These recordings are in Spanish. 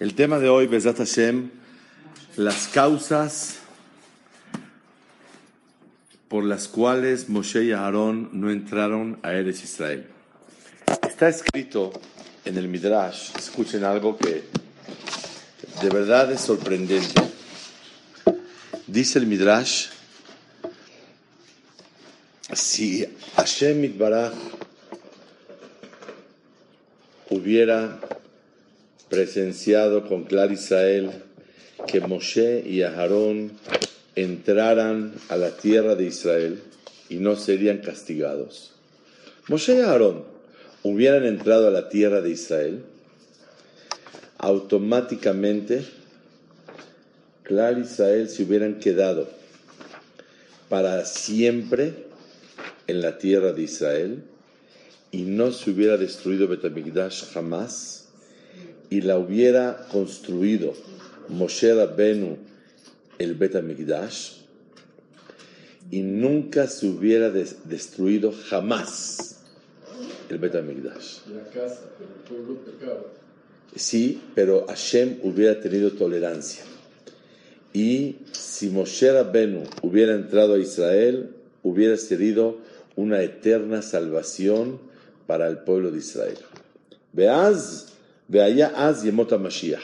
El tema de hoy, Besat Hashem, las causas por las cuales Moshe y Aarón no entraron a Eres Israel. Está escrito en el Midrash, escuchen algo que de verdad es sorprendente. Dice el Midrash, si Hashem Mitbaraj hubiera presenciado con Clar Israel que Moshe y Aarón entraran a la tierra de Israel y no serían castigados. Moshe y Aarón hubieran entrado a la tierra de Israel, automáticamente Clar Israel se hubieran quedado para siempre en la tierra de Israel y no se hubiera destruido Betamigdash jamás y la hubiera construido Moshe Rabbenu el Betamigdash y nunca se hubiera destruido jamás el Betamigdash. La casa, pero el pueblo pecaba. Sí, pero Hashem hubiera tenido tolerancia. Y si Moshe Rabbenu hubiera entrado a Israel, hubiera sido una eterna salvación para el pueblo de Israel. Veaz, veaya az yemot Mashiach.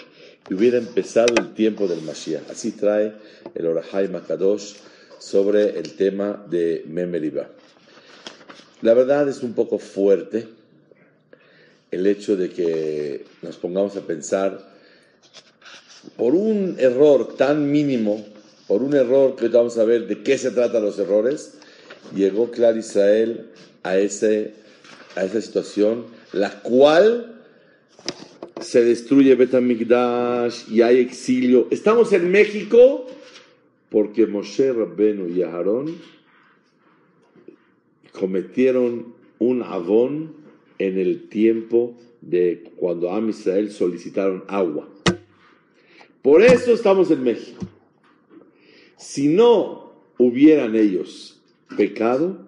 Y hubiera empezado el tiempo del Mashiach. Así trae el Orahai Makadosh sobre el tema de Memeriba. La verdad es un poco fuerte el hecho de que nos pongamos a pensar por un error tan mínimo, por un error que vamos a ver de qué se tratan los errores, llegó Clar Israel a, ese, a esa situación, la cual se destruye Betamigdash y hay exilio. Estamos en México porque Moshe Rabbenu y Aarón cometieron un avón en el tiempo de cuando Am Israel solicitaron agua. Por eso estamos en México. Si no hubieran ellos pecado,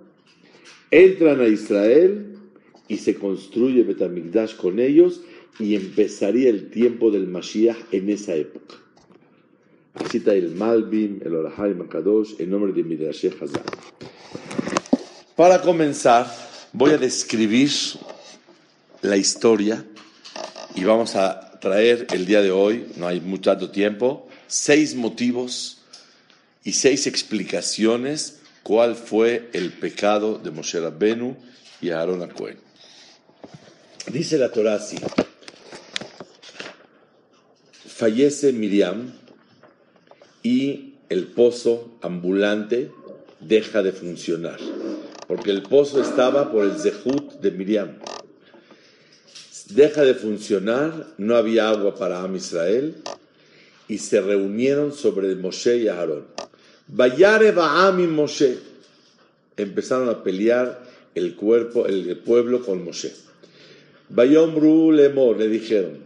entran a Israel y se construye Betamigdash con ellos y empezaría el tiempo del Mashiach en esa época. Cita el Malbim, el Orahai Makadosh, en nombre de Midrash Hazar. Para comenzar, voy a describir la historia y vamos a traer el día de hoy, no hay mucho tiempo, seis motivos y seis explicaciones cuál fue el pecado de Moshe Rabbenu y Aarón Cohen. Dice la Torah así, fallece Miriam y el pozo ambulante deja de funcionar, porque el pozo estaba por el Zehut de Miriam. Deja de funcionar, no había agua para Am Israel y se reunieron sobre Moshe y Aarón. Vayare Ba'am y Moshe. Empezaron a pelear el, cuerpo, el pueblo con Moshe. Bayomru Lemor, le dijeron,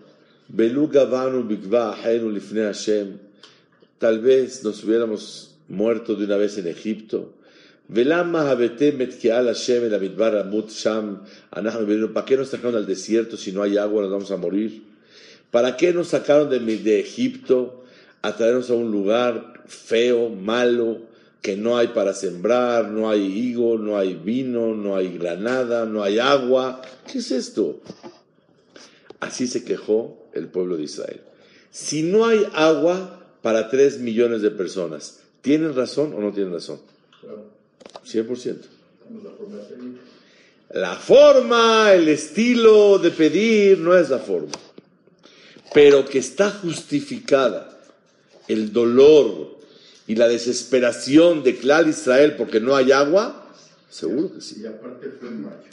Tal vez nos hubiéramos muerto de una vez en Egipto. ¿Para qué nos sacaron al desierto si no hay agua nos vamos a morir? ¿Para qué nos sacaron de, de Egipto a traernos a un lugar feo, malo, que no hay para sembrar, no hay higo, no hay vino, no hay granada, no hay agua? ¿Qué es esto? Así se quejó el pueblo de Israel. Si no hay agua para 3 millones de personas, ¿tienen razón o no tienen razón? Claro, 100%. no la forma de pedir. La forma, el estilo de pedir no es la forma. Pero que está justificada el dolor y la desesperación de Clar Israel porque no hay agua, seguro que sí. Y aparte fue en mayo.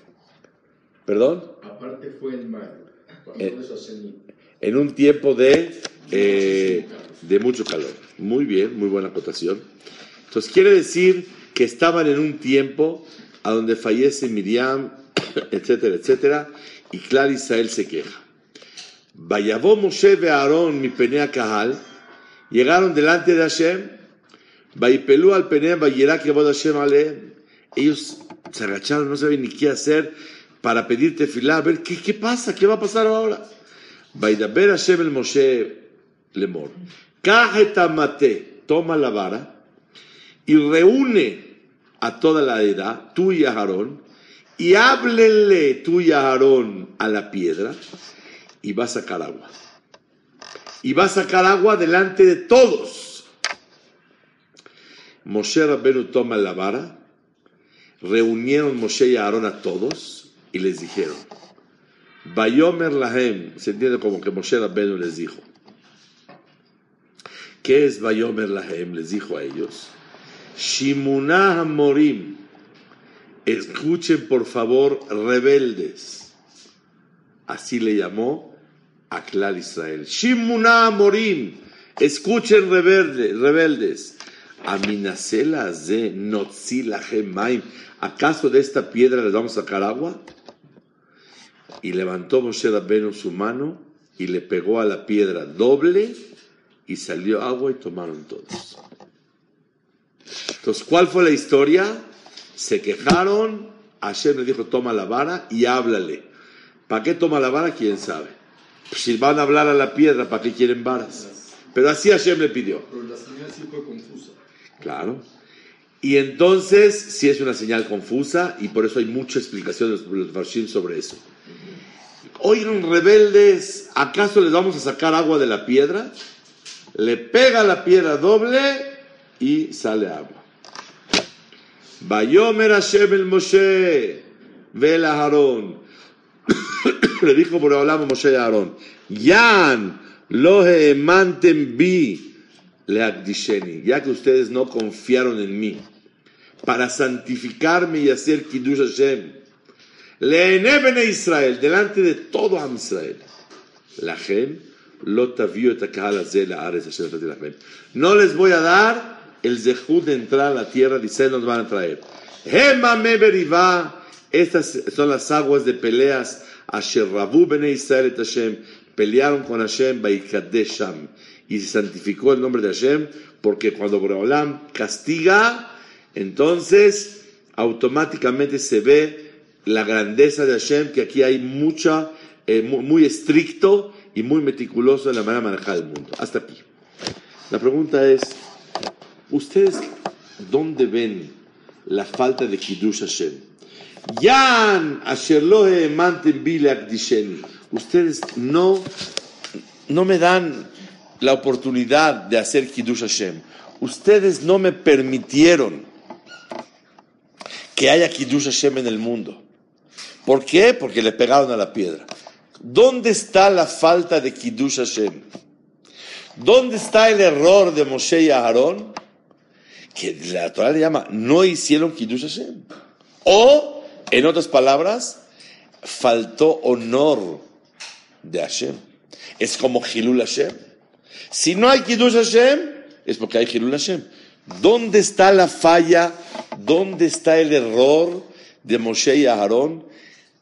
¿Perdón? Aparte fue en mayo. Eh. En un tiempo de, eh, de mucho calor. Muy bien, muy buena acotación. Entonces quiere decir que estaban en un tiempo a donde fallece Miriam, etcétera, etcétera, y Clar Israel se queja. Vayavó Moshe ve Aarón mi penea Kahal, llegaron delante de Hashem, Vaipelú al penea que Hashem ale. Ellos se agacharon, no sabían ni qué hacer para pedirte tefilá, a ver qué, qué pasa, qué va a pasar ahora. Vaidaber Hashem el Moshe lemor. Cajeta mate, toma la vara y reúne a toda la edad, tú y a Aarón, y háblenle tú y a Aarón a la piedra, y va a sacar agua. Y va a sacar agua delante de todos. Moshe Rabbenu toma la vara, reunieron Moshe y Aarón a todos, y les dijeron, Bayomer Lahem, se entiende como que Moshe Rabbenu les dijo. ¿Qué es Bayomer Lahem? Les dijo a ellos. Shimunah Morim. Escuchen por favor, rebeldes. Así le llamó a Clar Israel. Shimunah Morim. Escuchen rebelde- rebeldes. Aminasela ze notzi lahem maim. ¿Acaso de esta piedra les vamos a sacar agua? Y levantó Moshe Rabbenu su mano y le pegó a la piedra doble y salió agua y tomaron todos. Entonces, ¿cuál fue la historia? Se quejaron, Hashem le dijo, toma la vara y háblale. ¿Para qué toma la vara? ¿Quién sabe? Si van a hablar a la piedra, ¿para qué quieren varas? Pero así Hashem le pidió. Pero la señal sí fue confusa. Claro. Y entonces, sí es una señal confusa y por eso hay mucha explicación de los, Farshim sobre eso. Oigan, rebeldes, ¿acaso les vamos a sacar agua de la piedra? Le pega la piedra doble y sale agua. Bayomer Hashem el Moshe, vela Aarón. Le dijo por hablamos Moshe a Aarón, Yan, lo emantem bi, leakdisheni, ya que ustedes no confiaron en mí, para santificarme y hacer Kiddush Hashem. Leene bene Israel, delante de todo Am Israel. La Gen, lo tavió et la ares Hashem No les voy a dar el zehud de entrar a la tierra, dice, nos van a traer. Hemame berivá, estas son las aguas de peleas. Asher Rabu bene Israel et Hashem, pelearon con Hashem, Baikadesham. Y se santificó el nombre de Hashem, porque cuando Boreolam castiga, entonces automáticamente se ve la grandeza de Hashem, que aquí hay mucha, eh, muy, estricto y muy meticuloso en la manera de manejar el mundo. Hasta aquí. La pregunta es, ¿ustedes dónde ven la falta de Kiddush Hashem? Yan. Ustedes no, no me dan la oportunidad de hacer Kiddush Hashem. Ustedes no me permitieron que haya Kiddush Hashem en el mundo. ¿Por qué? Porque le pegaron a la piedra. ¿Dónde está la falta de Kiddush Hashem? ¿Dónde está el error de Moshe y Aarón? Que la Torah le llama, no hicieron Kiddush Hashem. O, en otras palabras, faltó honor de Hashem. Es como Hilul Hashem. Si no hay Kiddush Hashem, es porque hay Hilul Hashem. ¿Dónde está la falla? ¿Dónde está el error de Moshe y Aarón?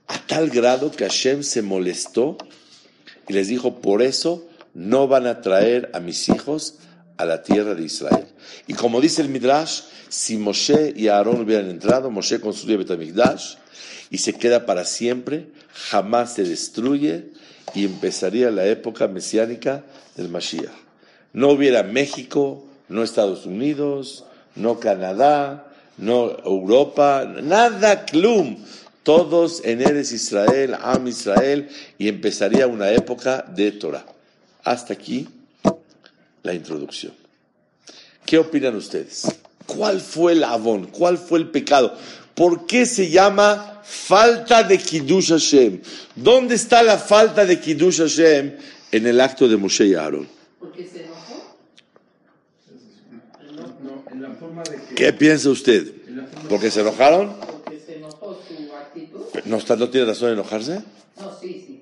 A tal grado que Hashem se molestó y les dijo, por eso no van a traer a mis hijos a la tierra de Israel. Y como dice el Midrash, si Moshe y Aarón hubieran entrado, Moshe construye Betamigdash y se queda para siempre, jamás se destruye y empezaría la época mesiánica del Mashiach. No hubiera México, no Estados Unidos, no Canadá, no Europa, nada, clum. Todos en Eres Israel, Am Israel, y empezaría una época de Torah. Hasta aquí la introducción. ¿Qué opinan ustedes? ¿Cuál fue el avón? ¿Cuál fue el pecado? ¿Por qué se llama falta de Kiddush Hashem? ¿Dónde está la falta de Kiddush Hashem en el acto de Moshe y Aaron? Porque se enojó. No, en la forma de que. ¿Qué piensa usted? ¿Porque se enojaron? Porque se enojó su actitud. ¿No, está, ¿No tiene razón de enojarse? No, sí, sí.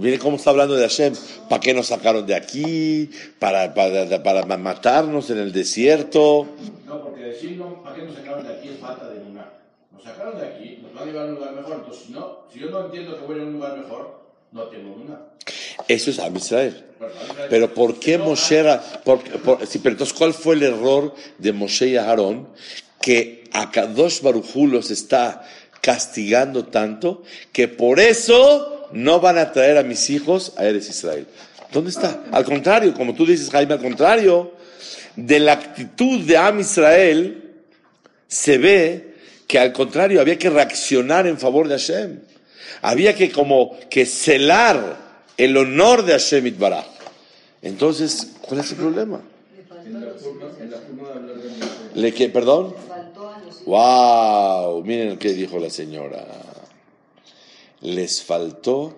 Miren cómo está hablando de Hashem. ¿Para qué nos sacaron de aquí? ¿Para, para, para matarnos en el desierto? No, porque decirlo, ¿para qué nos sacaron de aquí? Es falta de lugar. Nos sacaron de aquí, nos van a llevar a un lugar mejor. Entonces, si, no, si yo no entiendo que voy a un lugar mejor, no tengo lugar. Eso es Am Israel. Pero ¿por qué Moshe era- por- por- sí, pero entonces, ¿cuál fue el error de Moshe y Aarón? Que a Kadosh Barujú los está castigando tanto que por eso no van a traer a mis hijos a Eres Israel. ¿Dónde está? Al contrario, como tú dices, Jaime, al contrario, de la actitud de Am Israel se ve que al contrario había que reaccionar en favor de Hashem. Había que como que celar el honor de Hashem Itbaraj. Entonces, ¿cuál es el problema? Le faltó En a la los forma, hijos. en la forma de hablar de Moshe. ¿Le que, perdón? ¡Wow! Miren qué dijo la señora. Les faltó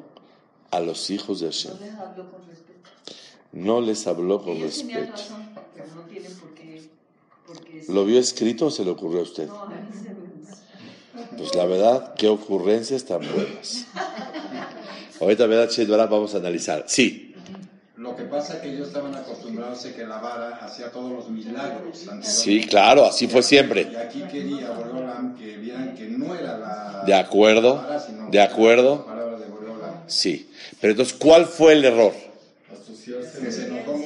a los hijos de Hashem. No les habló con respeto. ¿Lo vio escrito o se le ocurrió a usted? No, a mí se me- Pues la verdad, qué ocurrencias tan buenas. Ahorita, ¿verdad, Barak? Vamos a analizar. Sí, Lo que pasa es que ellos estaban acostumbrados a que la vara hacía todos los milagros. sí, claro, así fue Y siempre. aquí quería Boreolam que vieran que no era la, De acuerdo, la vara, sino de acuerdo. de. Sí. Pero entonces, ¿cuál fue el error? Que se enojó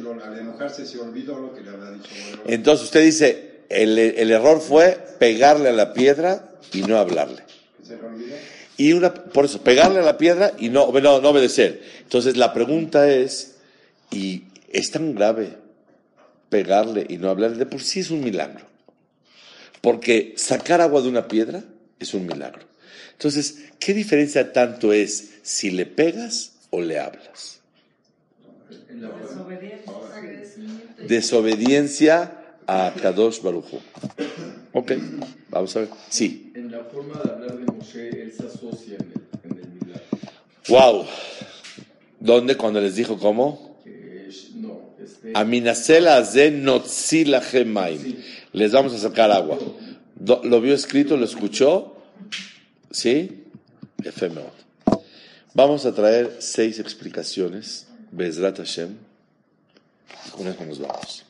lo- al enojarse se olvidó lo que le había dicho. Entonces usted dice, el, el error fue pegarle a la piedra y no hablarle. Y una, por eso, pegarle a la piedra y no, no, no obedecer. Entonces la pregunta es, ¿y es tan grave pegarle y no hablarle? De por sí es un milagro. Porque sacar agua de una piedra es un milagro. Entonces, ¿qué diferencia tanto es si le pegas o le hablas? Desobediencia a Kadosh Barujo. Ok, vamos a ver. Sí. En la forma de hablar de Moshe, él se asocia en el, en el milagro. Wow. ¿Dónde? Cuando les dijo cómo? Es- no, este. Aminacela. Sí. Les vamos a sacar agua. ¿Lo vio escrito? ¿Lo escuchó? ¿Sí? Efemeot. Vamos a traer seis explicaciones. Bezrat Hashem. Con eso nos vamos.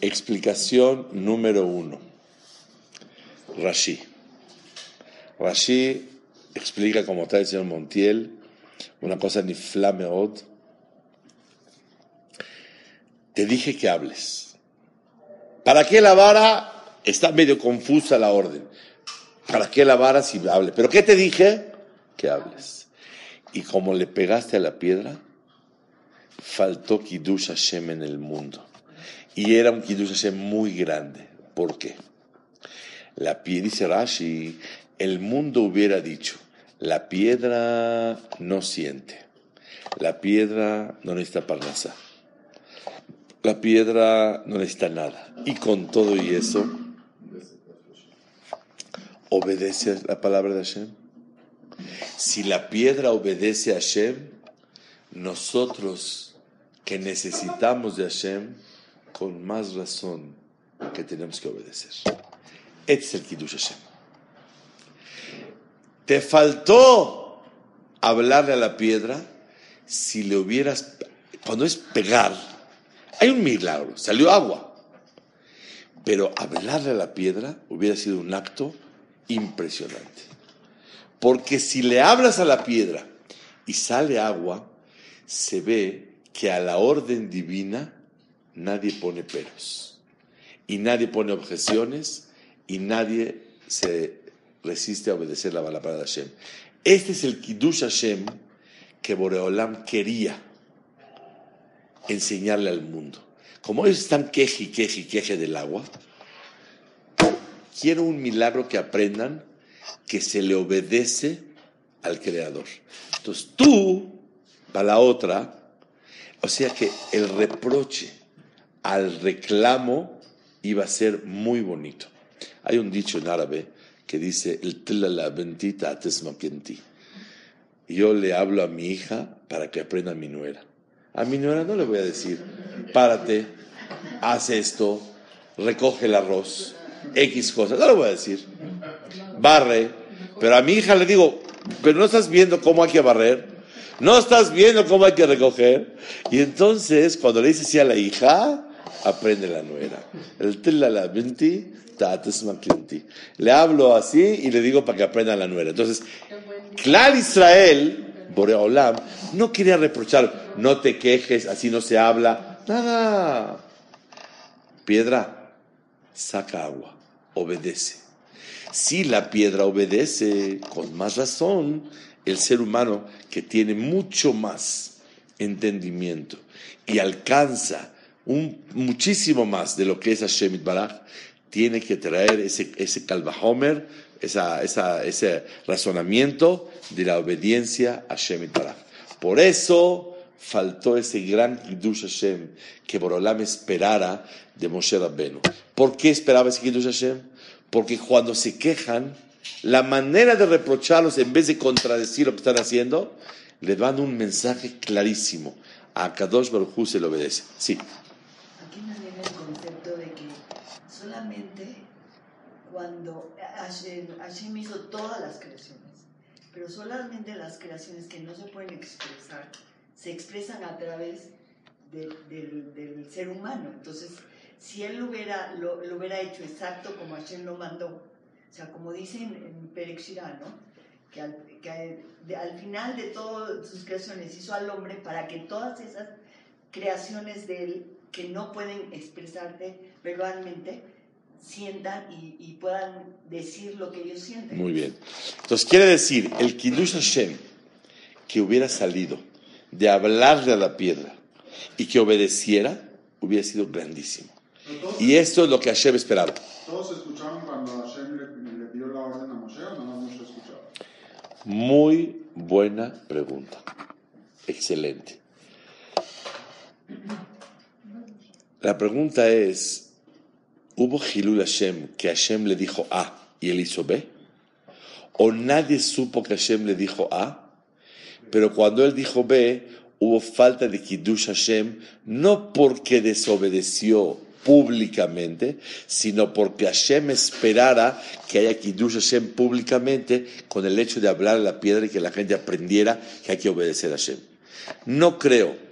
Explicación número uno. Rashi. Rashi explica, como trae el señor Montiel, una cosa ni flameod. Te dije que hables. ¿Para qué la vara? Está medio confusa la orden. ¿Para qué la vara si hable? ¿Pero qué te dije? Que hables. Y como le pegaste a la piedra, faltó Kiddush Hashem en el mundo. Y era un Kiddush muy grande. ¿Por qué? La piedra, dice Rashi, el mundo hubiera dicho, la piedra no siente, la piedra no necesita parnasa, la piedra no necesita nada. Y con todo y eso, obedece la palabra de Hashem. Si la piedra obedece a Hashem, nosotros que necesitamos de Hashem, con más razón que tenemos que obedecer. Este es el Kiddush Hashem. Te faltó hablarle a la piedra si le hubieras... Cuando es pegar, hay un milagro, salió agua. Pero hablarle a la piedra hubiera sido un acto impresionante. Porque si le hablas a la piedra y sale agua, se ve que a la orden divina nadie pone peros. Y nadie pone objeciones y nadie se resiste a obedecer la palabra de Hashem. Este es el Kiddush Hashem que Boreolam quería enseñarle al mundo. Como ellos están queje y queje y queje del agua, quiero un milagro que aprendan que se le obedece al Creador. Entonces tú, para la otra, O sea que el reproche al reclamo iba a ser muy bonito. Hay un dicho en árabe que dice, el tilala bentita ti. Yo le hablo a mi hija para que aprenda a mi nuera. A mi nuera no le voy a decir, párate, haz esto, recoge el arroz, X cosas. No le voy a decir. Barre. Pero a mi hija le digo, pero no estás viendo cómo hay que barrer. No estás viendo cómo hay que recoger. Y entonces, cuando le dice así a la hija, aprende la nuera. El tilala benti le hablo así y le digo para que aprenda la nuera. Entonces, Clar Israel, Boreolam, no quería reprochar, no te quejes, así no se habla, nada. Piedra, saca agua, obedece. Si la piedra obedece, con más razón, el ser humano que tiene mucho más entendimiento y alcanza un, muchísimo más de lo que es Hashem Baraj, tiene que traer ese, ese Kalvahomer, esa, esa, ese razonamiento de la obediencia a Hashem Baraj. Por eso faltó ese gran Kiddush Hashem que Borolam esperara de Moshe Rabbenu. ¿Por qué esperaba ese Kiddush Hashem? Porque cuando se quejan, la manera de reprocharlos en vez de contradecir lo que están haciendo, le dan un mensaje clarísimo. A Kadosh Baruj Hu se le obedece. Sí. El concepto de que solamente cuando Hashem, Hashem hizo todas las creaciones, pero solamente las creaciones que no se pueden expresar, se expresan a través de- del, del ser humano. Entonces, si él lo hubiera, lo, hubiera hecho exacto como Hashem lo mandó, o sea, como dicen en Perek. Que, al, al final de todas sus creaciones hizo al hombre para que todas esas creaciones de él que no pueden expresarte verbalmente sientan y, y puedan decir lo que ellos sienten. Muy bien. Entonces quiere decir, el Kiddush Hashem que hubiera salido de hablarle a la piedra y que obedeciera, hubiera sido grandísimo. Y esto es lo que Hashem esperaba. todos escucharon cuando Hashem le, le dio la orden a Moshe o no Moshe escuchaba. Muy buena pregunta. Excelente. La pregunta es, ¿hubo Hilul Hashem que Hashem le dijo A y él hizo B? ¿O nadie supo que Hashem le dijo A? Pero cuando él dijo B, hubo falta de Kiddush Hashem, no porque desobedeció públicamente, sino porque Hashem esperara que haya Kiddush Hashem públicamente con el hecho de hablar a la piedra y que la gente aprendiera que hay que obedecer a Hashem. No creo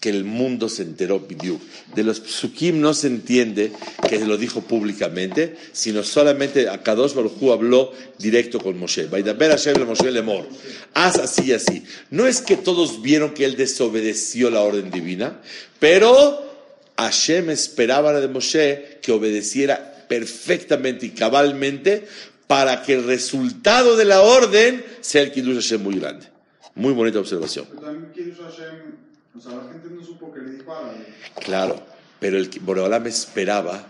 que el mundo se enteró, Bidyuk. De los psukim no se entiende que lo dijo públicamente, sino solamente a Kadosh Baruj habló directo con Moshe. Vaidaber Hashem le Moshe lemor. Haz así y así. No es que todos vieron que él desobedeció la orden divina, pero Hashem esperaba de Moshe que obedeciera perfectamente y cabalmente para que el resultado de la orden sea el Kiddush Hashem muy grande. Muy bonita observación. O sea, la que le. Claro, pero el Boreolam esperaba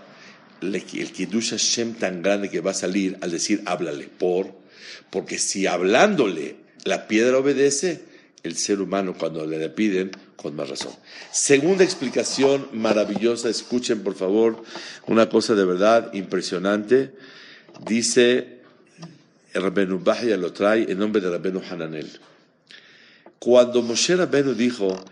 le- el Kiddush Hashem tan grande que va a salir al decir háblale, por, porque si hablándole la piedra obedece, el ser humano cuando le piden, con más razón. Segunda explicación maravillosa, escuchen por favor una cosa de verdad impresionante. Dice el Rabenu Bahya lo trae en nombre de Rabenu Hananel. Cuando Moshe Rabenu dijo.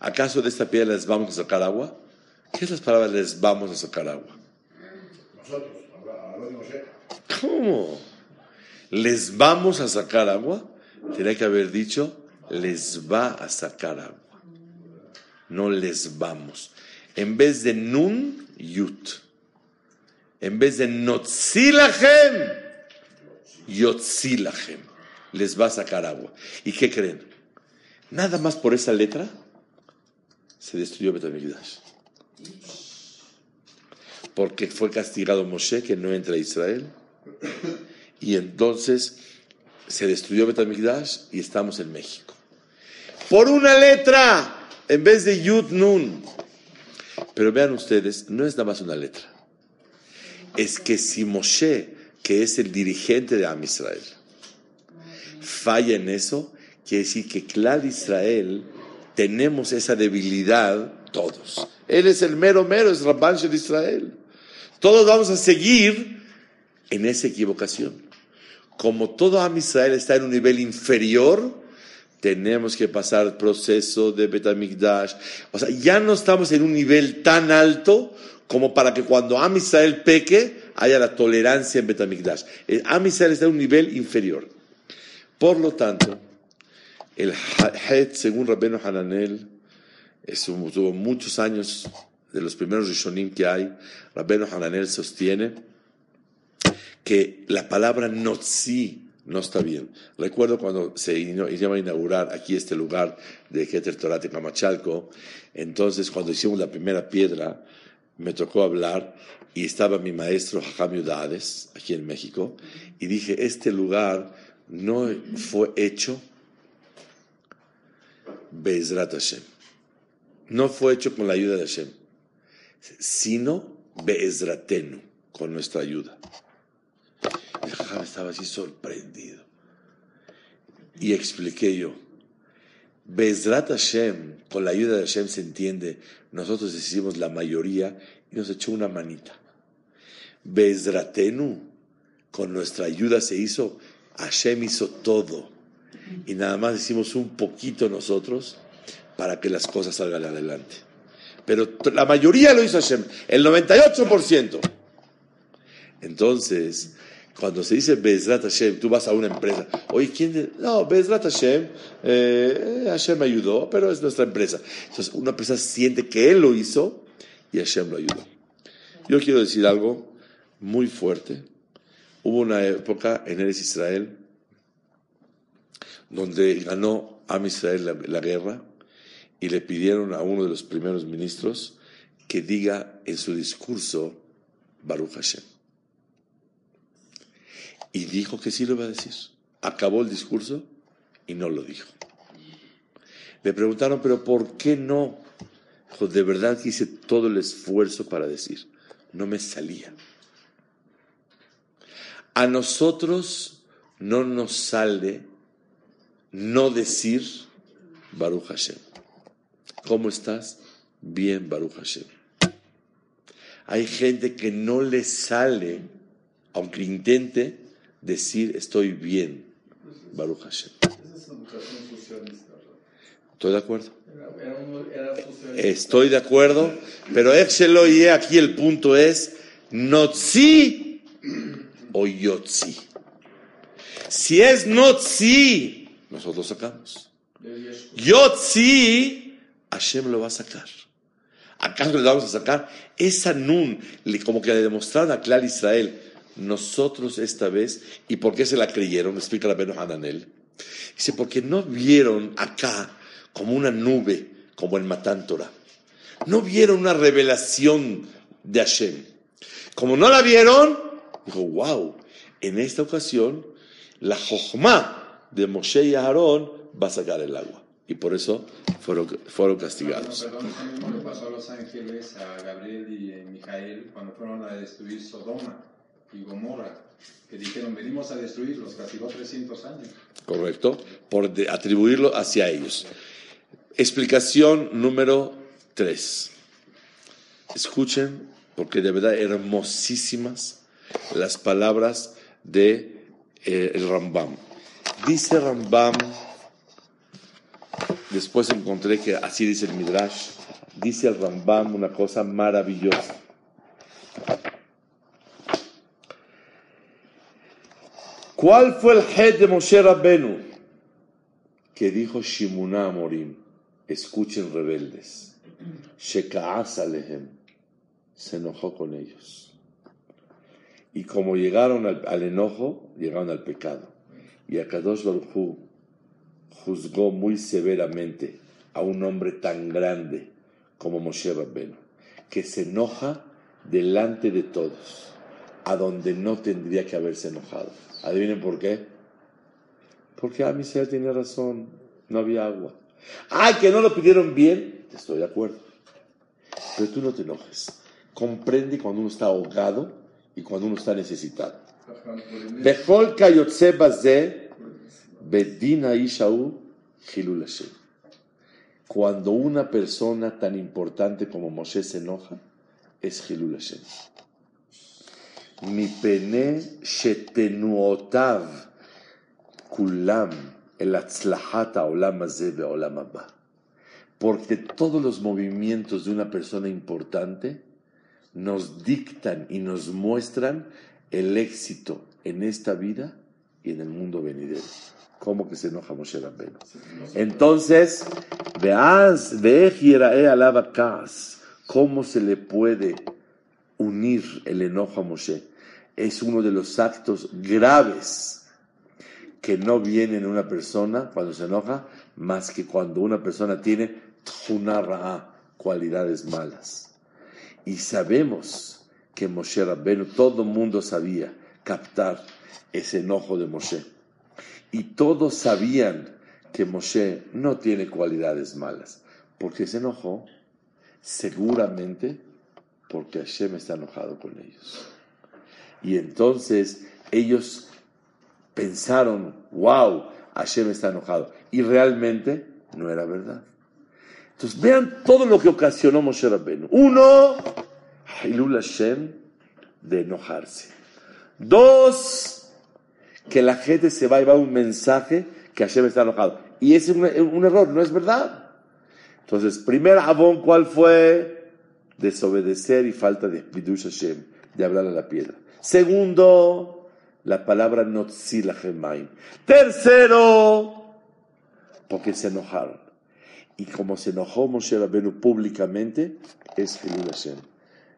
¿Acaso de esta piedra les vamos a sacar agua? ¿Qué es las palabras les vamos a sacar agua? Nosotros. ¿Cómo? ¿Les vamos a sacar agua? Tenía que haber dicho, les va a sacar agua. No les vamos. En vez de nun, yut. En vez de notzilahem, yotzilahem. Les va a sacar agua. ¿Y qué creen? Nada más por esa letra se destruyó Betamigdash. Porque fue castigado Moshe que no entra a Israel. Y entonces se destruyó Betamigdash y estamos en México. Por una letra, en vez de Yud Nun. Pero vean ustedes, no es nada más una letra. Es que si Moshe, que es el dirigente de Am Israel, falla en eso, quiere decir que claro Israel tenemos esa debilidad todos. Él es el mero mero, es Rabban de Israel. Todos vamos a seguir en esa equivocación. Como todo Am Israel está en un nivel inferior, tenemos que pasar el proceso de Betamigdash. O sea, ya no estamos en un nivel tan alto como para que cuando Am Israel peque haya la tolerancia en Betamigdash. El Am Israel está en un nivel inferior. Por lo tanto, el Het, según Rabbeinu Hananel, tuvo muchos años de los primeros Rishonim que hay. Rabbeinu Hananel sostiene que la palabra Notzi no está bien. Recuerdo cuando se iba a inaugurar aquí este lugar de Keter Torah Camachalco, entonces cuando hicimos la primera piedra, me tocó hablar y estaba mi maestro Jajam Yudades, aquí en México, y dije, este lugar no fue hecho Bezrat Hashem. No fue hecho con la ayuda de Hashem, sino Bezratenu, con nuestra ayuda. El Jajam estaba así sorprendido. Y expliqué yo, Bezrat Hashem, con la ayuda de Hashem se entiende, nosotros hicimos la mayoría y nos echó una manita. Bezratenu, con nuestra ayuda se hizo, Hashem hizo todo. Y nada más hicimos un poquito nosotros para que las cosas salgan adelante. Pero la mayoría lo hizo Hashem, el 98%. Entonces, cuando se dice Bezrat Hashem, tú vas a una empresa, oye, ¿quién? No, Bezrat Hashem, eh, Hashem me ayudó, pero es nuestra empresa. Entonces, una persona siente que él lo hizo y Hashem lo ayudó. Yo quiero decir algo muy fuerte. Hubo una época en Eres Israel donde ganó Am Israel la, la guerra y le pidieron a uno de los primeros ministros que diga en su discurso Baruch Hashem. Y dijo que sí lo iba a decir. Acabó el discurso y no lo dijo. Le preguntaron, pero ¿por qué no? Dijo, de verdad que hice todo el esfuerzo para decir. No me salía. A nosotros no nos sale no decir Baruch Hashem. ¿Cómo estás? Bien, Baruch Hashem. Hay gente que no le sale, aunque intente, decir estoy bien, Baruch Hashem. Estoy de acuerdo. Estoy de acuerdo, pero y aquí el punto es Notzi o Yotzi. Si es Notzi, nosotros sacamos. Yotzi, Hashem lo va a sacar. ¿Acaso le vamos a sacar? Esa nun, como que le demostraron a Clar Israel, nosotros esta vez, ¿y por qué se la creyeron? Explica la Beno Hananel. Dice, porque no vieron acá como una nube, como en Matán Torah. No vieron una revelación de Hashem. Como no la vieron, dijo, wow, en esta ocasión la Jochma de Moshe y Aarón va a sacar el agua. Y por eso fueron, fueron castigados. No, perdón, lo mismo le pasó a los ángeles, a Gabriel y a Mijael, cuando fueron a destruir Sodoma y Gomorra, que dijeron, venimos a destruirlos, castigó 300 años. Correcto, por de- atribuirlo hacia ellos. Explicación número 3. Escuchen, porque de verdad hermosísimas las palabras de eh, el Rambam. Dice Rambam, después encontré que así dice el Midrash, dice el Rambam una cosa maravillosa. ¿Cuál fue el head de Moshe Rabbenu? Que dijo Shimuná Morim, escuchen rebeldes. Sheka'as alehem, se enojó con ellos. Y como llegaron al, enojo, llegaron al pecado. Y Akadosh Baruj juzgó muy severamente a un hombre tan grande como Moshe Rabbenu, que se enoja delante de todos, a donde no tendría que haberse enojado. ¿Adivinen por qué? Porque ah, tenía razón, no había agua. ¡Ay, que no lo pidieron bien! Estoy de acuerdo. Pero tú no te enojes. Comprende cuando uno está ahogado y cuando uno está necesitado. Bechol kayotze bazeh, Bedina Ishau Hilul Hashem. Cuando una persona tan importante como Moshe se enoja, es Hilul Hashem. Mi pene shetenuotav kulam el atzlahata olam hazeh ve'olam haba. Porque todos los movimientos de una persona importante nos dictan y nos muestran el éxito en esta vida y en el mundo venidero. ¿Cómo que se enoja Moshe Rabbeinu? Entonces, veas, ve alaba ¿Cómo se le puede unir el enojo a Moshe? Es uno de los actos graves que no viene en una persona cuando se enoja, más que cuando una persona tiene ra'a, cualidades malas. Y sabemos que Moshe Rabbeinu, todo el mundo sabía captar ese enojo de Moshe. Y todos sabían que Moshe no tiene cualidades malas. porque se enojó? Seguramente porque Hashem está enojado con ellos. Y entonces ellos pensaron, wow, Hashem está enojado. Y realmente no era verdad. Entonces vean todo lo que ocasionó Moshe Rabbeinu. Uno, Hilul Hashem de enojarse. Dos, que la gente se va a llevar un mensaje que Hashem está enojado. Y es un, error, no es verdad. Entonces, primer abón, ¿cuál fue? Desobedecer y falta de Bidush Hashem, de hablar a la piedra. Segundo, la palabra Gemaim. Tercero, porque se enojaron. Y como se enojó Moshe Rabbeinu públicamente, es Hilul Hashem.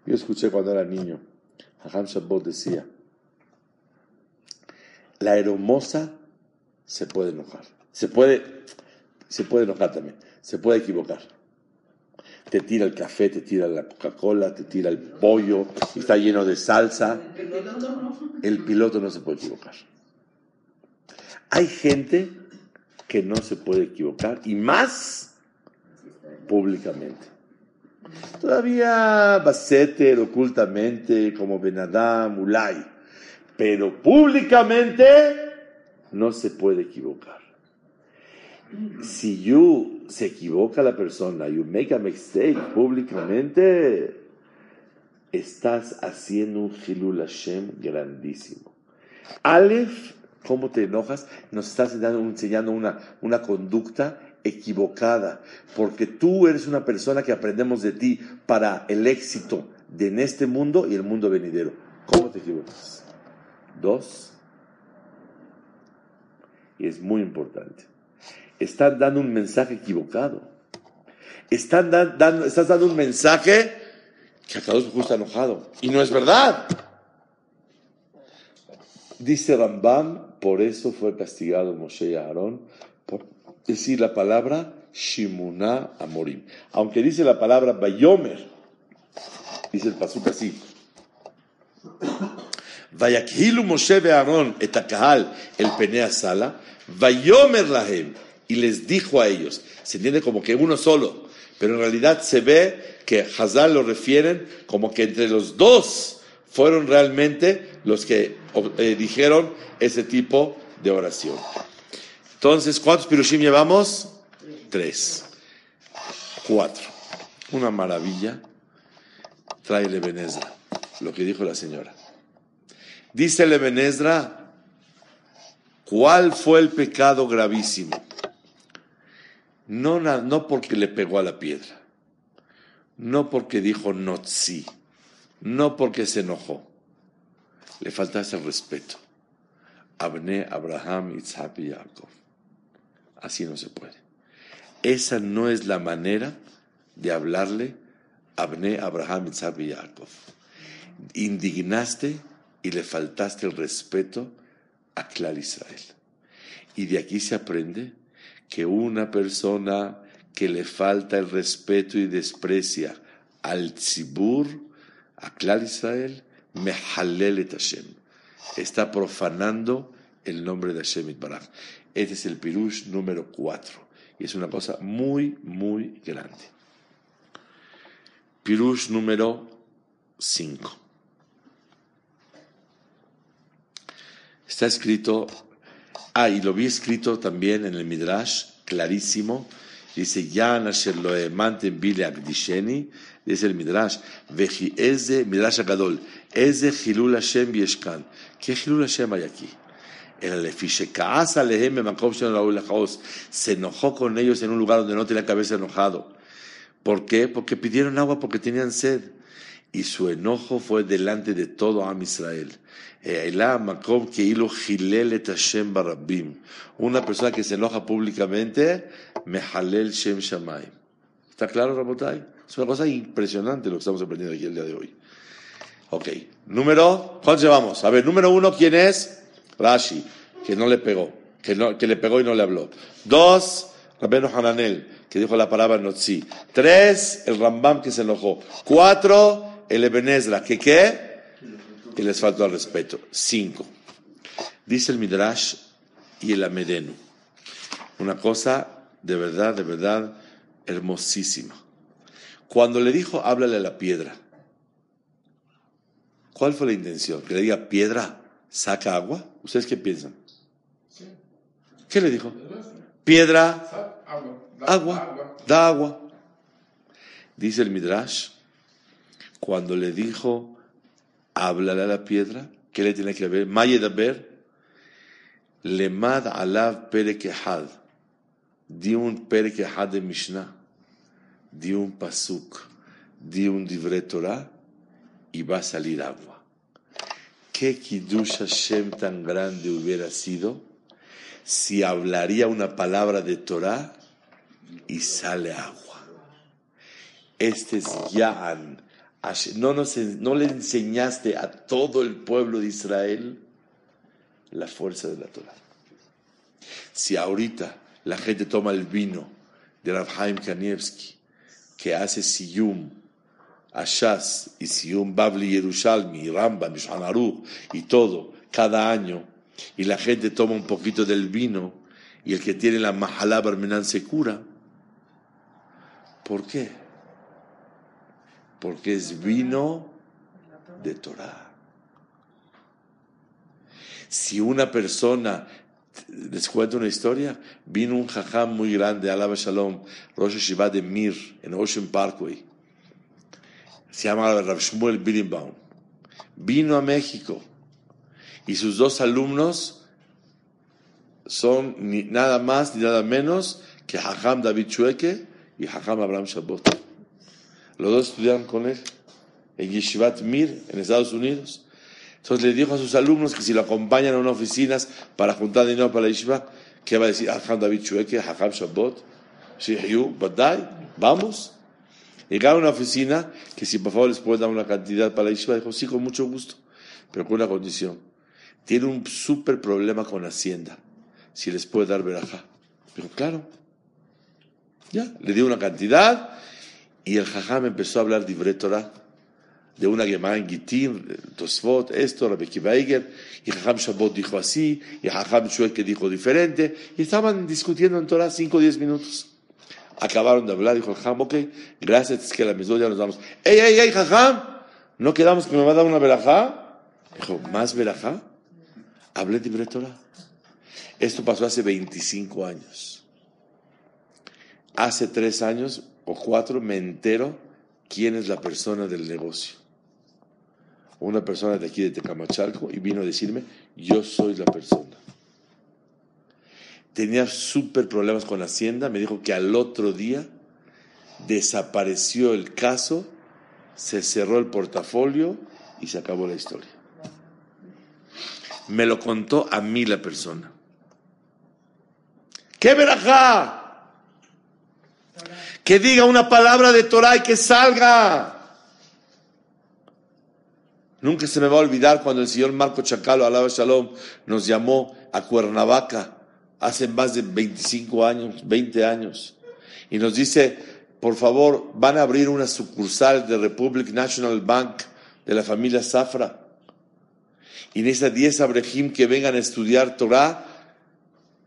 Yo escuché cuando era niño, Hacham Shabbat decía, la hermosa se puede enojar. Se puede, se puede enojar también. Se puede equivocar. Te tira el café, te tira la Coca-Cola, te tira el pollo, está lleno de salsa. El piloto no se puede equivocar. Hay gente que no se puede equivocar y más públicamente. Todavía Baseter ocultamente como Benadam, Ulay, pero públicamente no se puede equivocar. Si you se equivoca la persona, you make a mistake públicamente, estás haciendo un Hilul Hashem grandísimo. Aleph, ¿cómo te enojas? Nos estás enseñando una, una conducta equivocada, porque tú eres una persona que aprendemos de ti para el éxito de en este mundo y el mundo venidero. ¿Cómo te equivocas? Dos, y es muy importante, están dando un mensaje equivocado. Están estás dando un mensaje que a todos está enojado. Y no es verdad. Dice Rambam, por eso fue castigado Moshe y Aarón, por decir la palabra Shimuna Amorim. Aunque dice la palabra Bayomer, dice el pasuk así. Vayakhilu Moshe Aarón et el penea sala, Vayomer lahem, y les dijo a ellos. Se entiende como que uno solo, pero en realidad se ve que Hazal lo refieren como que entre los dos fueron realmente los que eh, dijeron ese tipo de oración. Entonces, ¿cuántos pirushim llevamos? Tres. Cuatro. Una maravilla. Trae Lebenezra, lo que dijo la señora. Dice Lebenezra, ¿cuál fue el pecado gravísimo? No, no porque le pegó a la piedra, no porque dijo sí, no porque se enojó. Le faltase el respeto. Abne, Abraham, Isaac y Jacob. Así no se puede. Esa no es la manera de hablarle a Abne, Abraham, Isaac y Jacob. Indignaste y le faltaste el respeto a Clar Israel. Y de aquí se aprende que una persona que le falta el respeto y desprecia al Tzibur, a Clar Israel, Mehalelet Hashem. Está profanando el nombre de Hashem Itbaraj. Este es el pirush número 4. Y es una cosa muy, muy grande. Pirush número 5. Está escrito Ah, y lo vi escrito también en el Midrash, clarísimo. Dice, asher lo emanten bile akdisheni. Dice el Midrash, Veji eze, Midrash Agadol, eze Hilul Hashem bieshkan. ¿Qué Hilul Hashem hay aquí? Se enojó con ellos en un lugar donde no tenía cabeza enojado. ¿Por qué? Porque pidieron agua porque tenían sed. Y su enojo fue delante de todo Am Israel. Una persona que se enoja públicamente, Mehalel Shem Shamayim. ¿Está claro, Rabotai? Es una cosa impresionante lo que estamos aprendiendo aquí el día de hoy. Ok, número, ¿cuántos llevamos? A ver, número uno, ¿quién es? Rashi, que no le pegó, que, no, que le pegó y no le habló. Dos, Rabeno Hananel, que dijo la palabra Notzi. Tres, el Rambam que se enojó. Cuatro, el Ebenezra, que qué? que les faltó al respeto. Cinco. Dice el Midrash y el Amedenu. Una cosa de verdad, de verdad hermosísima. Cuando le dijo, háblale a la piedra. ¿Cuál fue la intención? Que le diga, piedra, saca agua. ¿Ustedes qué piensan? ¿Qué le dijo? Piedra, agua, da agua. Dice el Midrash, cuando le dijo, háblale a la piedra. ¿Qué le tiene que ver? Mayedaber. Lemad alav perekehad. Di un perekehad de Mishnah. Di un pasuk. Di un divre Torah. Y va a salir agua. ¿Qué Kiddush Hashem tan grande hubiera sido si hablaría una palabra de Torah y sale agua? Este es Ya'an no, no le enseñaste a todo el pueblo de Israel la fuerza de la Torah. Si ahorita la gente toma el vino de Rav Haim Kanievski, que hace Siyum, Ashaz y Siyum Babli Yerushalmi, Rambam, Aruch y todo, cada año, y la gente toma un poquito del vino, y el que tiene la Mahalá Barmenan se cura, ¿por qué? porque es vino de Torah. Si una persona, les cuento una historia, vino un jajam muy grande, Alaba Shalom, Rosh Shiva de Mir, en Ocean Parkway. Se llama Rav Shmuel. Vino a México y sus dos alumnos son ni nada más ni nada menos que Jajam David Chueke y Jajam Abraham Shabbat. Los dos estudiaron con él en Yeshivat Mir, en Estados Unidos. Entonces le dijo a sus alumnos que si lo acompañan a unas oficinas para juntar dinero para la Yeshiva, ¿qué va a decir? Aham David Chueke, Hakam Shabbat, Shihiyu, Badai, vamos. Llegaron a una oficina que si por favor les pueden dar una cantidad para la Yeshiva, dijo, sí, con mucho gusto, pero con una condición. Tiene un súper problema con Hacienda, si les puede dar verajá. Dijo, claro. Ya, le dio una cantidad y el Jajam empezó a hablar de Torah, de una Gemara en Gitim, Tosfot, esto, Rabbi Kibaiger, y Jajam Shabbat dijo así, y Jajam que dijo diferente, y estaban discutiendo en Torah 5 o 10 minutos. Acabaron de hablar, dijo el Jajam, ok, gracias, es que la misma ya nos damos. ¡Ey, ey, ey, Jajam! ¿No quedamos que me va a dar una verajá? Dijo, ¿más verajá? Hablé de. Esto pasó hace 25 años. Hace tres años o cuatro me entero quién es la persona del negocio. Una persona de aquí de Tecamachalco y vino a decirme, yo soy la persona. Tenía súper problemas con Hacienda, me dijo que al otro día desapareció el caso, se cerró el portafolio y se acabó la historia. Me lo contó a mí la persona. ¡Qué verajá! que diga una palabra de Torah y que salga. Nunca se me va a olvidar cuando el señor Marco Chacalo, alaba Shalom, nos llamó a Cuernavaca hace más de 25 años, 20 años, y nos dice, por favor, van a abrir una sucursal de Republic National Bank de la familia Zafra. Y necesita 10 abrejim que vengan a estudiar Torah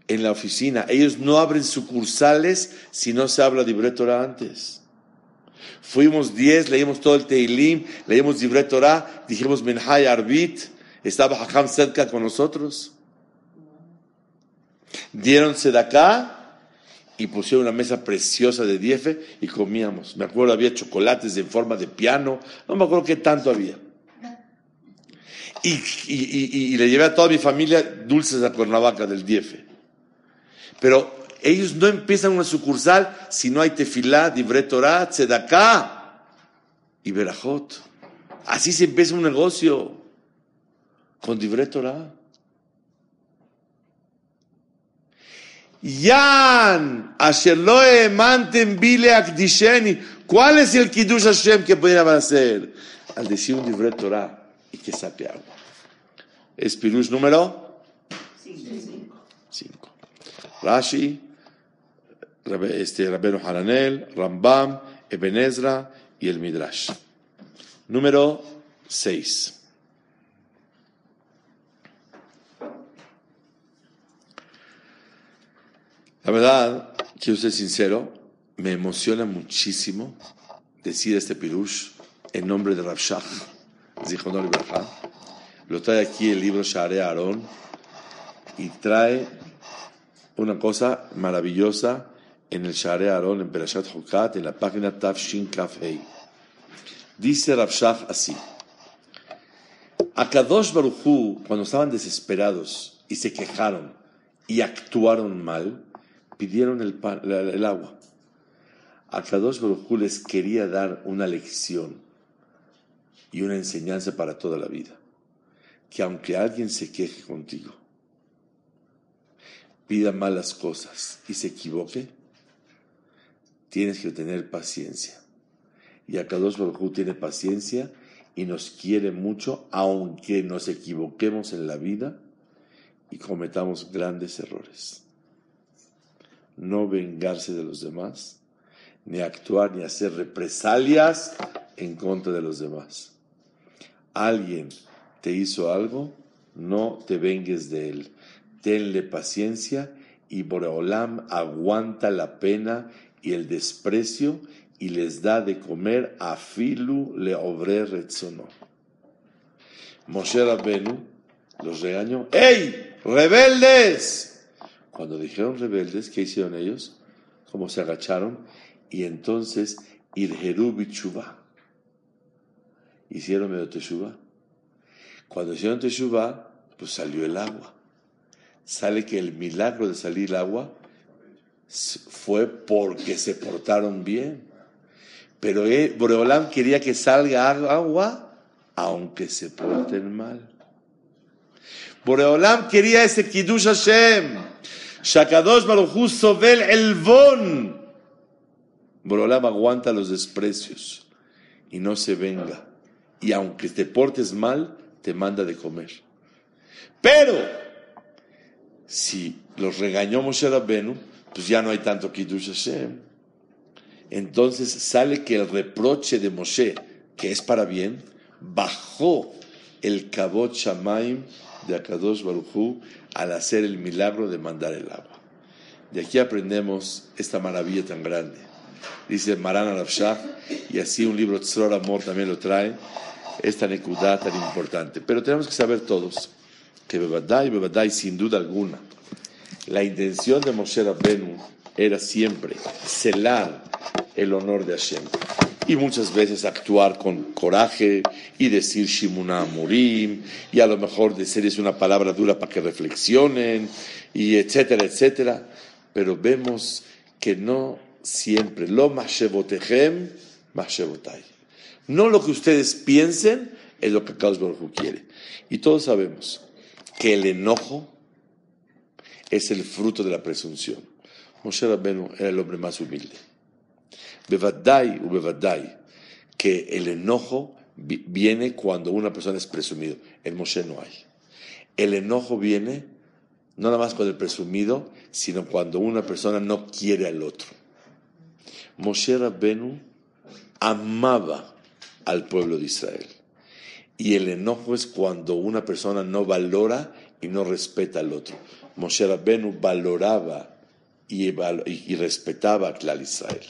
en la oficina. Ellos no abren sucursales si no se habla de Torah antes. Fuimos 10, leímos todo el Teilim, leímos Dibre Torah, dijimos Menhai Arbit, estaba Hakam cerca con nosotros. Dieron acá y pusieron una mesa preciosa de diefe y comíamos. Me acuerdo había chocolates en forma de piano, no me acuerdo qué tanto había. Y, y, y, le llevé a toda mi familia dulces a Cuernavaca del diefe. Pero ellos no empiezan una sucursal si no hay tefilá, dibre Torah, y berajot. Así se empieza un negocio con dibre. Yan, Asherloe, Manten, Bile, Akdisheni. ¿Cuál es el Kiddush Hashem que pueden hacer? Al decir un libre Torah y que saque agua. Es Pirush número 5. Rashi, este, Rabbeinu Haranel, Rambam, Ebenezra y el Midrash. Número 6. La verdad, quiero ser sincero, me emociona muchísimo decir este pirush en nombre de Rav Shach, Lo trae aquí el libro Share Aarón y trae una cosa maravillosa en el Share Aarón, en Perashat Hokat, en la página Tafshin Kafhei. Dice Rav Shach así. A Kadosh Baruchu, cuando estaban desesperados y se quejaron y actuaron mal, pidieron el, el agua. A Kadosh Baruj les quería dar una lección y una enseñanza para toda la vida. Que aunque alguien se queje contigo, pida malas cosas y se equivoque, tienes que tener paciencia. Y Akadosh Baruj tiene paciencia y nos quiere mucho, aunque nos equivoquemos en la vida y cometamos grandes errores no vengarse de los demás, ni actuar ni hacer represalias en contra de los demás. Alguien te hizo algo, no te vengues de él. Tenle paciencia y Boreolam aguanta la pena y el desprecio y les da de comer a filu le obre retzono. Moshe Rabbenu los regañó. ¡Ey! ¡Rebeldes! Cuando dijeron rebeldes, ¿qué hicieron ellos? Como se agacharon y entonces Bichuba. Hicieron medio Teshuva. Cuando hicieron Teshuva, pues salió el agua. Sale que el milagro de salir el agua fue porque se portaron bien. Pero Boreolam quería que salga agua aunque se porten mal. Boreolam quería ese Kiddush Hashem. Shakadosh Baruchu Sobel Elvon. Borolam aguanta los desprecios y no se venga. Y aunque te portes mal, te manda de comer. Pero, si los regañó Moshe Rabbenu, pues ya no hay tanto Kiddush Hashem. Entonces sale que el reproche de Moshe, que es para bien, bajó el Kabot Shamaim de Akadosh Baruchu al hacer el milagro de mandar el agua. De aquí aprendemos esta maravilla tan grande. Dice Maran al y así un libro Tzror Amor también lo trae, esta nekudá tan importante. Pero tenemos que saber todos que Bebadai, Bebadai, sin duda alguna, la intención de Moshe Rabbenu era siempre celar el honor de Hashem y muchas veces actuar con coraje y decir Shimuna Murim y a lo mejor decirles una palabra dura para que reflexionen y etcétera, etcétera. Pero vemos que no siempre, lo mashebotehem, mashebotai. No lo que ustedes piensen es lo que Kadosh quiere. Y todos sabemos que el enojo es el fruto de la presunción. Moshe Rabbenu era el hombre más humilde. Bevadai u bevadai, que el enojo viene cuando una persona es presumido. En Moshe no hay. El enojo viene no nada más con el presumido, sino cuando una persona no quiere al otro. Moshe Rabbenu amaba al pueblo de Israel. Y el enojo es cuando una persona no valora y no respeta al otro. Moshe Rabbenu valoraba y, y respetaba a Israel.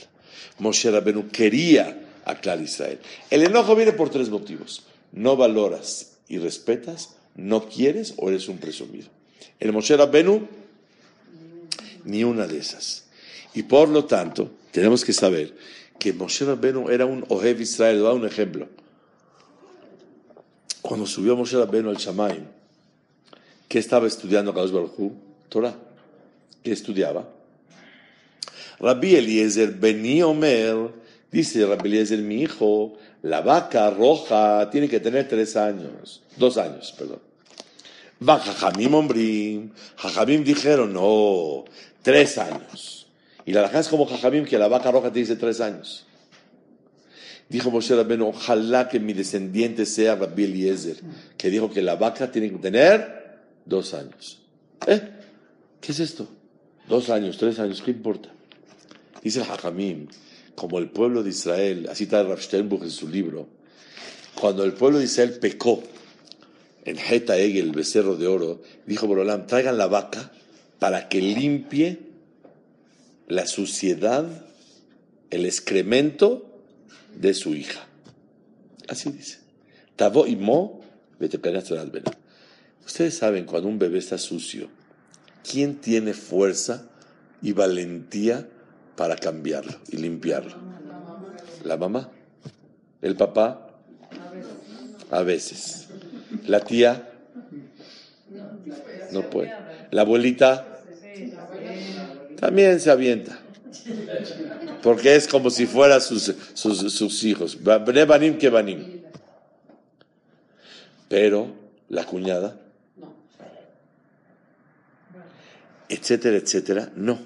Moshe Rabenu quería a Israel. El enojo viene por tres motivos. No valoras y respetas, no quieres o eres un presumido. El Moshe Rabenu ni una de esas. Y por lo tanto, tenemos que saber que Moshe Rabbeinu era un Ohev Israel. Da un ejemplo. Cuando subió Moshe Rabbeinu al Shamaim, ¿qué estaba estudiando Kadosh Baruj Torah. ¿Qué estudiaba? Rabbi Eliezer Beni Omer, dice Rabbi Eliezer, mi hijo, la vaca roja tiene que tener tres años, dos años, perdón. Va Jajamim Ombrim, Jajamim dijeron, no, tres años. Y la verdad es como Jajamim que la vaca roja tiene tres años. Dijo Moshe Rabbeinu, ojalá que mi descendiente sea Rabbi Eliezer, que dijo que la vaca tiene que tener dos años. ¿Eh? ¿Qué es esto? Dos años, tres años, ¿qué importa? Dice el Hajamim, como el pueblo de Israel, así está Rav Sternbuch en su libro, cuando el pueblo de Israel pecó en Heta Egel, el becerro de oro, dijo Borolam, traigan la vaca para que limpie la suciedad, el excremento de su hija. Así dice. Tavo y mo, Ustedes saben cuando un bebé está sucio, ¿quién tiene fuerza y valentía para cambiarlo y limpiarlo? La mamá. El papá. A veces. La tía. No puede. La abuelita. También se avienta. Porque es como si fueran sus, sus, hijos. que. Pero la cuñada etcétera, etcétera, no.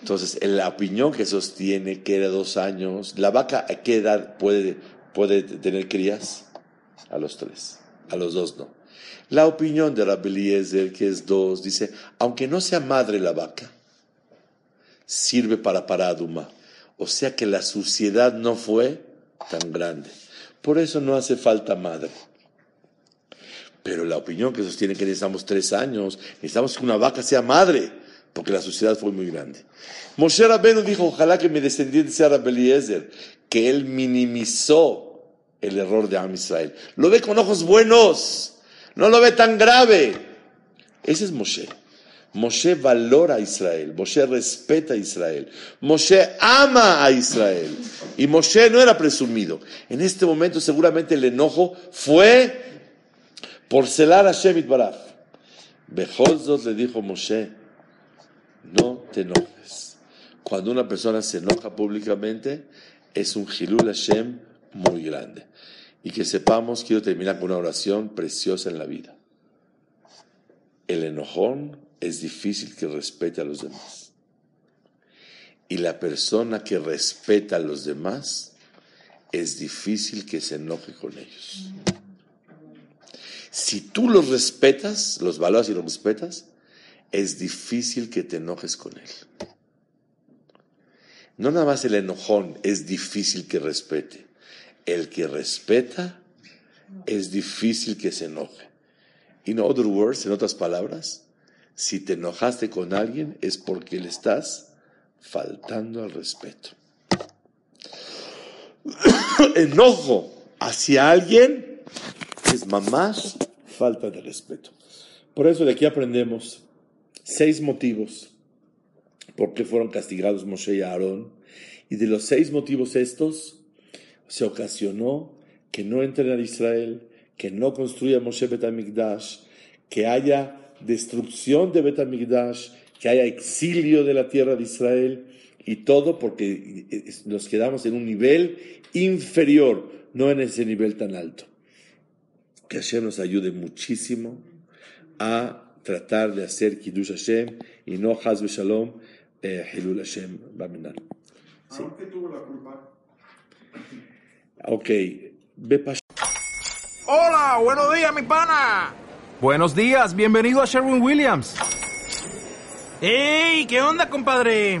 Entonces, en la opinión que sostiene que era dos años, ¿la vaca a qué edad puede, puede tener crías? A los tres, a los dos no. La opinión de Rabbi Eliezer, que es dos, dice, aunque no sea madre la vaca, sirve para paraduma. O sea que la suciedad no fue tan grande. Por eso no hace falta madre. Pero la opinión que sostiene que necesitamos tres años, necesitamos que una vaca sea madre, porque la sociedad fue muy grande. Moshe Rabbeinu dijo, ojalá que mi descendiente sea Rabbi que él minimizó el error de Am Israel. Lo ve con ojos buenos, no lo ve tan grave. Ese es Moshe. Moshe valora a Israel, Moshe respeta a Israel, Moshe ama a Israel. Y Moshe no era presumido. En este momento seguramente el enojo fue por celar a Shemit Baraj. Bejolzot le dijo Moshe, no te enojes. Cuando una persona se enoja públicamente, es un Hilul Hashem muy grande. Y que sepamos, quiero terminar con una oración preciosa en la vida. El enojón es difícil que respete a los demás. Y la persona que respeta a los demás es difícil que se enoje con ellos. Si tú los respetas, los valoras y los respetas, es difícil que te enojes con él. No nada más el enojón es difícil que respete. El que respeta es difícil que se enoje. In other words, en otras palabras, si te enojaste con alguien es porque le estás faltando al respeto. Enojo hacia alguien es mamás falta de respeto. Por eso de aquí aprendemos seis motivos por qué fueron castigados Moshe y Aarón. Y de los seis motivos estos, se ocasionó que no entren a Israel, que no construya Moshe Betamigdash, que haya destrucción de Betamigdash, que haya exilio de la tierra de Israel, y todo porque nos quedamos en un nivel inferior, no en ese nivel tan alto que Hashem nos ayude muchísimo a tratar de hacer Kiddush Hashem y no Hazbe Shalom eh, Hilul Hashem Baminan. Sí. ¿Qué tuvo la culpa? Ok. Hola, buenos días, mi pana. Buenos días, bienvenido a Sherwin Williams. ¡Ey! ¿Qué onda, compadre?